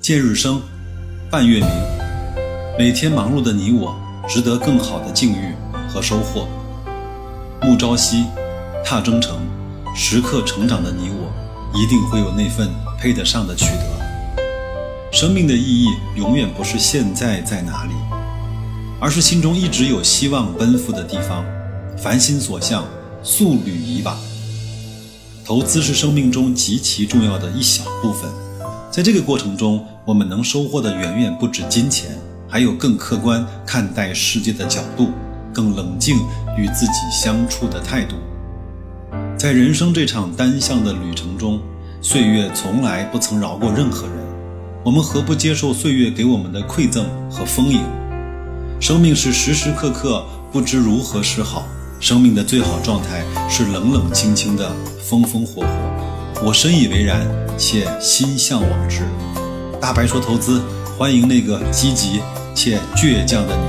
见日升，伴月明。每天忙碌的你我，值得更好的境遇和收获。暮朝夕，踏征程，时刻成长的你我，一定会有那份配得上的取得。生命的意义，永远不是现在在哪里，而是心中一直有希望奔赴的地方。凡心所向，速履以往。投资是生命中极其重要的一小部分，在这个过程中，我们能收获的远远不止金钱，还有更客观看待世界的角度，更冷静与自己相处的态度。在人生这场单向的旅程中，岁月从来不曾饶过任何人，我们何不接受岁月给我们的馈赠和丰盈？生命是时时刻刻不知如何是好。生命的最好状态是冷冷清清的，风风火火。我深以为然，且心向往之。大白说投资，欢迎那个积极且倔强的你。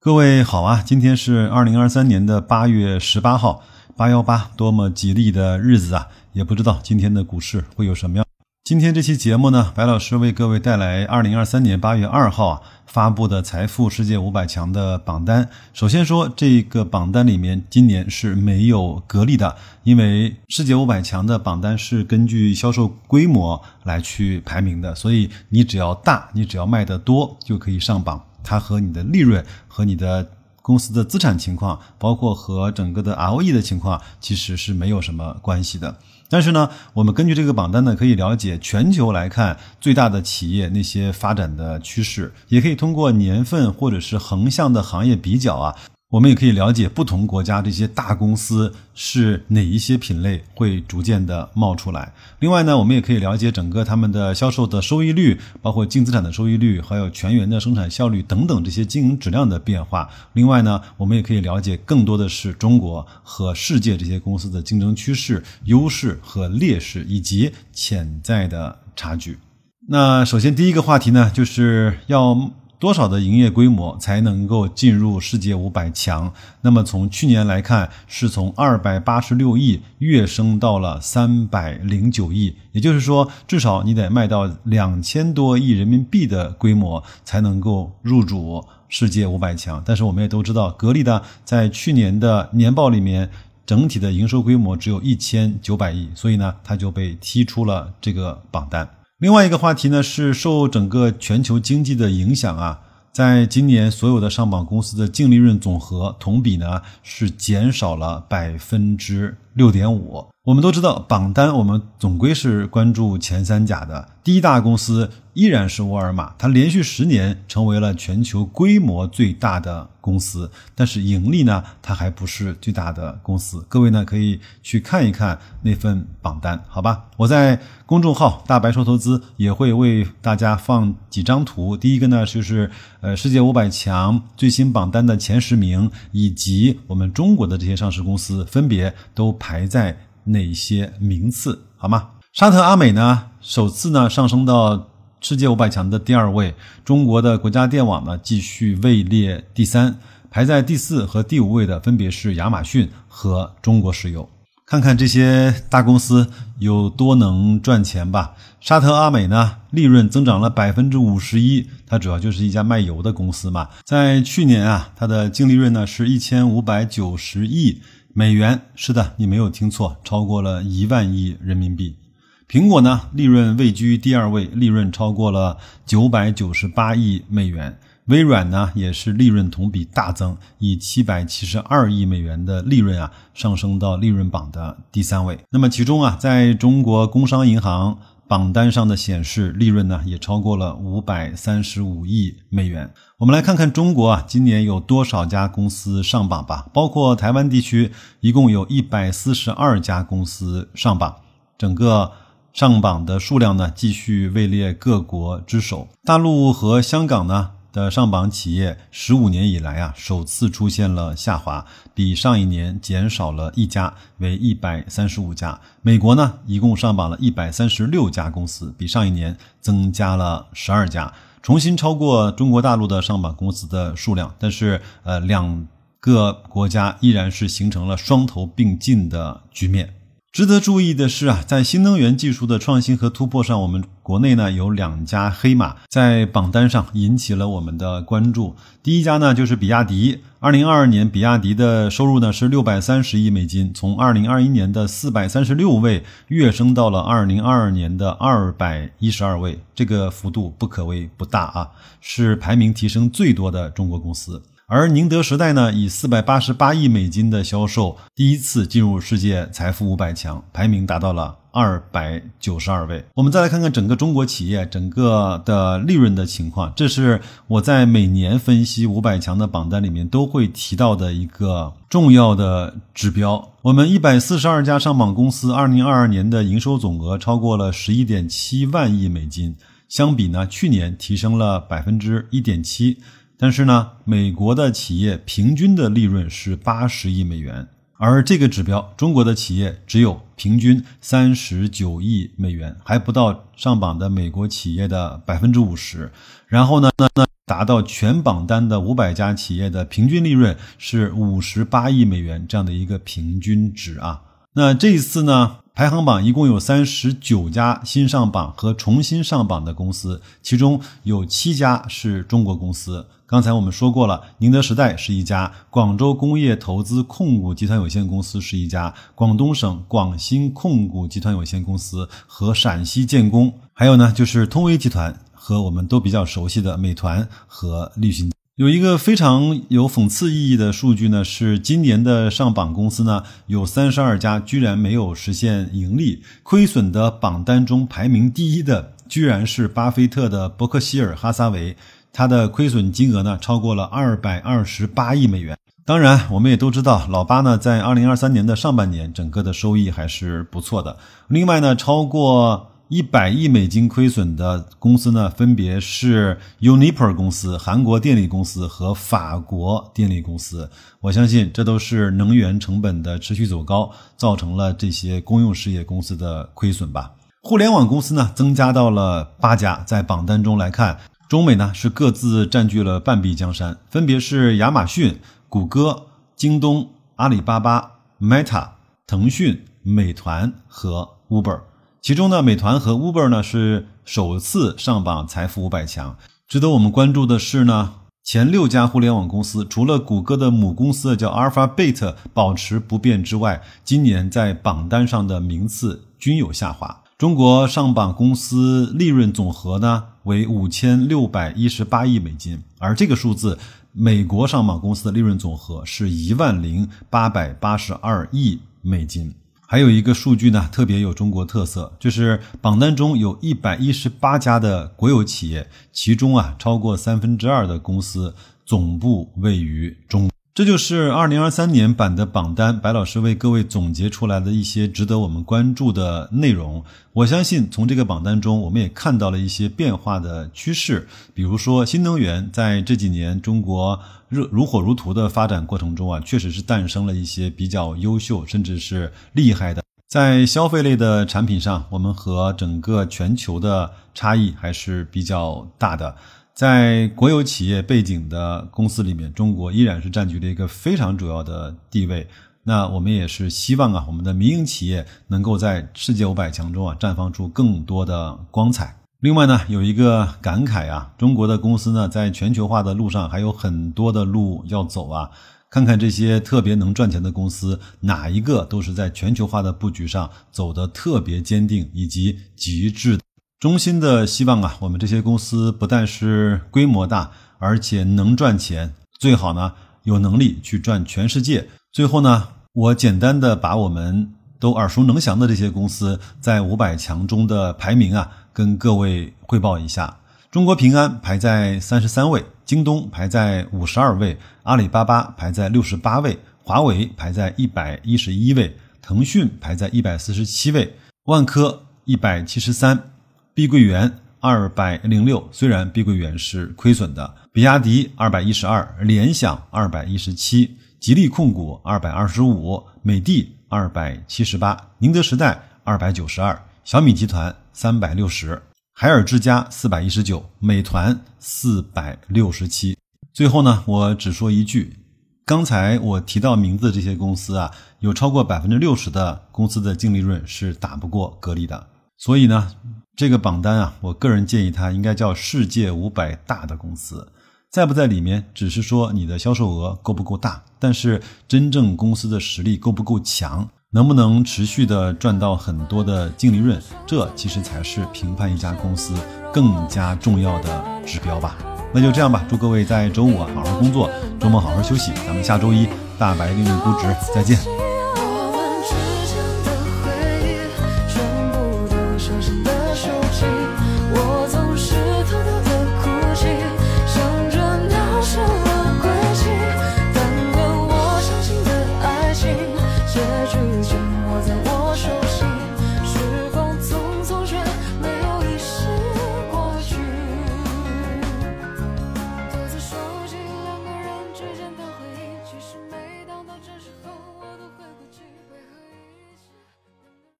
各位好啊，今天是二零二三年的八月十八号，八幺八，多么吉利的日子啊！也不知道今天的股市会有什么样。今天这期节目呢，白老师为各位带来二零二三年八月二号啊发布的财富世界五百强的榜单。首先说，这个榜单里面今年是没有格力的，因为世界五百强的榜单是根据销售规模来去排名的，所以你只要大，你只要卖得多就可以上榜。它和你的利润和你的公司的资产情况，包括和整个的 ROE 的情况，其实是没有什么关系的。但是呢，我们根据这个榜单呢，可以了解全球来看最大的企业那些发展的趋势，也可以通过年份或者是横向的行业比较啊。我们也可以了解不同国家这些大公司是哪一些品类会逐渐的冒出来。另外呢，我们也可以了解整个他们的销售的收益率，包括净资产的收益率，还有全员的生产效率等等这些经营质量的变化。另外呢，我们也可以了解更多的是中国和世界这些公司的竞争趋势、优势和劣势以及潜在的差距。那首先第一个话题呢，就是要。多少的营业规模才能够进入世界五百强？那么从去年来看，是从二百八十六亿跃升到了三百零九亿，也就是说，至少你得卖到两千多亿人民币的规模才能够入主世界五百强。但是我们也都知道，格力的在去年的年报里面，整体的营收规模只有一千九百亿，所以呢，它就被踢出了这个榜单。另外一个话题呢，是受整个全球经济的影响啊，在今年所有的上榜公司的净利润总和同比呢是减少了百分之六点五。我们都知道，榜单我们总归是关注前三甲的，第一大公司依然是沃尔玛，它连续十年成为了全球规模最大的公司，但是盈利呢，它还不是最大的公司。各位呢，可以去看一看那份榜单，好吧？我在公众号“大白说投资”也会为大家放几张图，第一个呢就是呃世界五百强最新榜单的前十名，以及我们中国的这些上市公司分别都排在。哪些名次好吗？沙特阿美呢，首次呢上升到世界五百强的第二位。中国的国家电网呢继续位列第三，排在第四和第五位的分别是亚马逊和中国石油。看看这些大公司有多能赚钱吧。沙特阿美呢，利润增长了百分之五十一，它主要就是一家卖油的公司嘛。在去年啊，它的净利润呢是一千五百九十亿。美元是的，你没有听错，超过了一万亿人民币。苹果呢，利润位居第二位，利润超过了九百九十八亿美元。微软呢，也是利润同比大增，以七百七十二亿美元的利润啊，上升到利润榜的第三位。那么其中啊，在中国工商银行。榜单上的显示利润呢，也超过了五百三十五亿美元。我们来看看中国啊，今年有多少家公司上榜吧？包括台湾地区，一共有一百四十二家公司上榜，整个上榜的数量呢，继续位列各国之首。大陆和香港呢？的上榜企业十五年以来啊，首次出现了下滑，比上一年减少了一家，为一百三十五家。美国呢，一共上榜了一百三十六家公司，比上一年增加了十二家，重新超过中国大陆的上榜公司的数量。但是，呃，两个国家依然是形成了双头并进的局面。值得注意的是啊，在新能源技术的创新和突破上，我们国内呢有两家黑马在榜单上引起了我们的关注。第一家呢就是比亚迪。二零二二年，比亚迪的收入呢是六百三十亿美金，从二零二一年的四百三十六位跃升到了二零二二年的二百一十二位，这个幅度不可谓不大啊，是排名提升最多的中国公司。而宁德时代呢，以四百八十八亿美金的销售，第一次进入世界财富五百强，排名达到了二百九十二位。我们再来看看整个中国企业整个的利润的情况，这是我在每年分析五百强的榜单里面都会提到的一个重要的指标。我们一百四十二家上榜公司，二零二二年的营收总额超过了十一点七万亿美金，相比呢去年提升了百分之一点七。但是呢，美国的企业平均的利润是八十亿美元，而这个指标，中国的企业只有平均三十九亿美元，还不到上榜的美国企业的百分之五十。然后呢，那那达到全榜单的五百家企业的平均利润是五十八亿美元这样的一个平均值啊。那这一次呢？排行榜一共有三十九家新上榜和重新上榜的公司，其中有七家是中国公司。刚才我们说过了，宁德时代是一家，广州工业投资控股集团有限公司是一家，广东省广兴控股集团有限公司和陕西建工，还有呢就是通威集团和我们都比较熟悉的美团和立讯。有一个非常有讽刺意义的数据呢，是今年的上榜公司呢有三十二家居然没有实现盈利，亏损的榜单中排名第一的居然是巴菲特的伯克希尔哈撒韦，它的亏损金额呢超过了二百二十八亿美元。当然，我们也都知道，老巴呢在二零二三年的上半年整个的收益还是不错的。另外呢，超过。一百亿美金亏损的公司呢，分别是 Uniper 公司、韩国电力公司和法国电力公司。我相信这都是能源成本的持续走高，造成了这些公用事业公司的亏损吧。互联网公司呢，增加到了八家，在榜单中来看，中美呢是各自占据了半壁江山，分别是亚马逊、谷歌、京东、阿里巴巴、Meta、腾讯、美团和 Uber。其中呢，美团和 Uber 呢是首次上榜财富五百强。值得我们关注的是呢，前六家互联网公司除了谷歌的母公司叫 Alphabet 保持不变之外，今年在榜单上的名次均有下滑。中国上榜公司利润总和呢为五千六百一十八亿美金，而这个数字，美国上榜公司的利润总和是一万零八百八十二亿美金。还有一个数据呢，特别有中国特色，就是榜单中有一百一十八家的国有企业，其中啊，超过三分之二的公司总部位于中。这就是二零二三年版的榜单，白老师为各位总结出来的一些值得我们关注的内容。我相信从这个榜单中，我们也看到了一些变化的趋势。比如说，新能源在这几年中国热如火如荼的发展过程中啊，确实是诞生了一些比较优秀甚至是厉害的。在消费类的产品上，我们和整个全球的差异还是比较大的。在国有企业背景的公司里面，中国依然是占据了一个非常主要的地位。那我们也是希望啊，我们的民营企业能够在世界五百强中啊绽放出更多的光彩。另外呢，有一个感慨啊，中国的公司呢，在全球化的路上还有很多的路要走啊。看看这些特别能赚钱的公司，哪一个都是在全球化的布局上走得特别坚定以及极致。衷心的希望啊，我们这些公司不但是规模大，而且能赚钱，最好呢有能力去赚全世界。最后呢，我简单的把我们都耳熟能详的这些公司在五百强中的排名啊，跟各位汇报一下。中国平安排在三十三位，京东排在五十二位，阿里巴巴排在六十八位，华为排在一百一十一位，腾讯排在一百四十七位，万科一百七十三。碧桂园二百零六，虽然碧桂园是亏损的，比亚迪二百一十二，联想二百一十七，吉利控股二百二十五，美的二百七十八，宁德时代二百九十二，小米集团三百六十，海尔之家四百一十九，美团四百六十七。最后呢，我只说一句：刚才我提到名字这些公司啊，有超过百分之六十的公司的净利润是打不过格力的。所以呢，这个榜单啊，我个人建议它应该叫世界五百大的公司。在不在里面，只是说你的销售额够不够大，但是真正公司的实力够不够强，能不能持续的赚到很多的净利润，这其实才是评判一家公司更加重要的指标吧。那就这样吧，祝各位在周五啊好好工作，周末好好休息。咱们下周一大白另类估值再见。